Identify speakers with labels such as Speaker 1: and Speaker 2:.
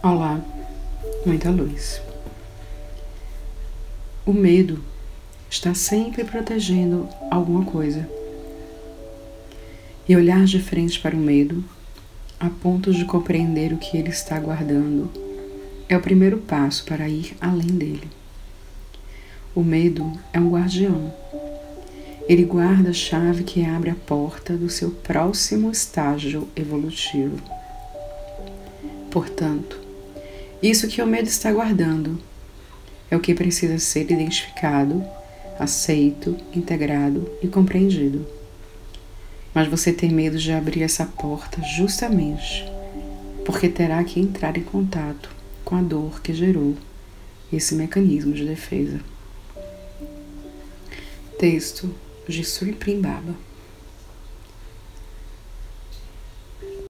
Speaker 1: Olá, muita luz. O medo está sempre protegendo alguma coisa. E olhar de frente para o medo, a ponto de compreender o que ele está guardando, é o primeiro passo para ir além dele. O medo é um guardião. Ele guarda a chave que abre a porta do seu próximo estágio evolutivo. Portanto, isso que o medo está guardando é o que precisa ser identificado, aceito, integrado e compreendido. Mas você tem medo de abrir essa porta justamente porque terá que entrar em contato com a dor que gerou esse mecanismo de defesa. Texto de Suriprim Baba